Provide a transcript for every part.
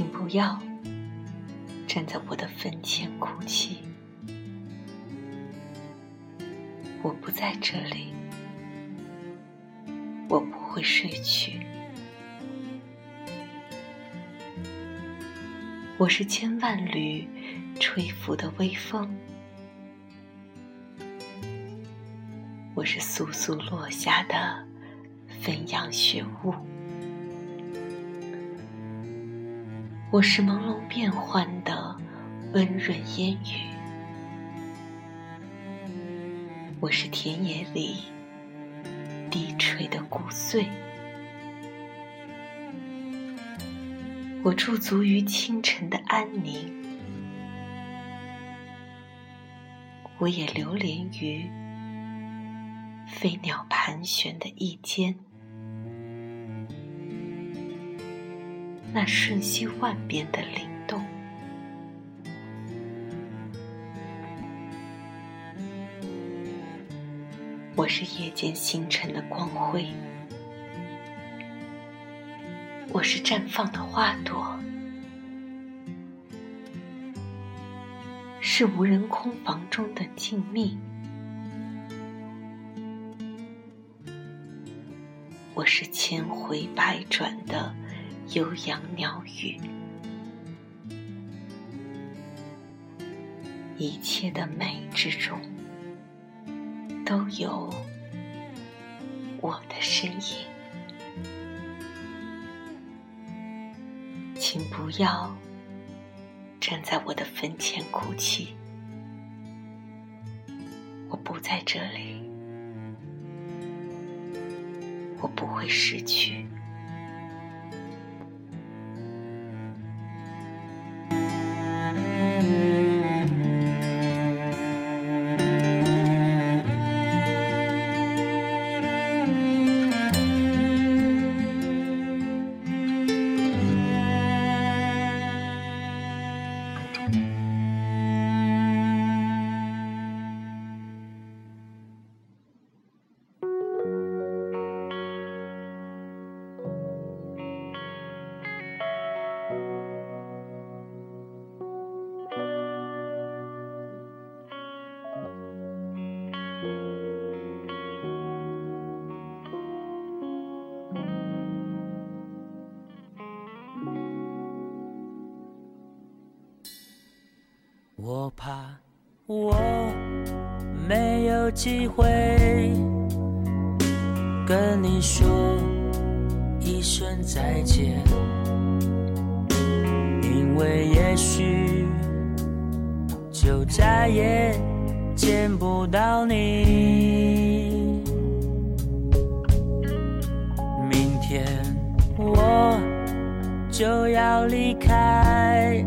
请不要站在我的坟前哭泣，我不在这里，我不会睡去。我是千万缕吹拂的微风，我是簌簌落下的纷扬雪雾。我是朦胧变幻的温润烟雨，我是田野里低垂的谷穗，我驻足于清晨的安宁，我也流连于飞鸟盘旋的翼间。那瞬息万变的灵动，我是夜间星辰的光辉，我是绽放的花朵，是无人空房中的静谧，我是千回百转的。悠扬鸟语，一切的美之中，都有我的身影。请不要站在我的坟前哭泣，我不在这里，我不会失去。我怕我没有机会跟你说一声再见，因为也许就再也见不到你。明天我就要离开。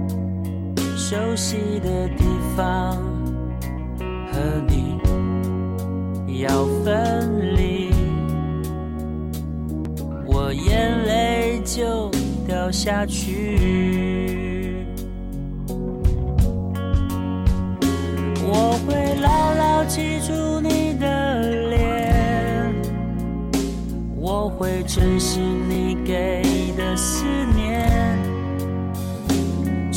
熟悉的地方，和你要分离，我眼泪就掉下去。我会牢牢记住你的脸，我会珍惜你给的思念。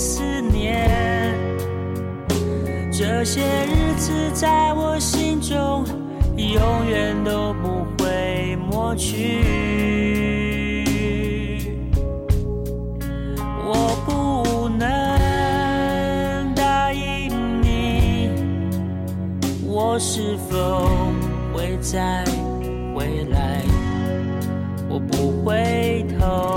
思念。这些日子在我心中，永远都不会抹去。我不能答应你，我是否会再回来？我不回头，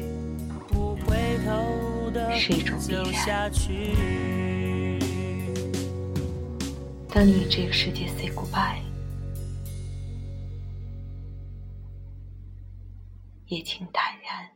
是一种必然。当你与这个世界 say goodbye，也请坦然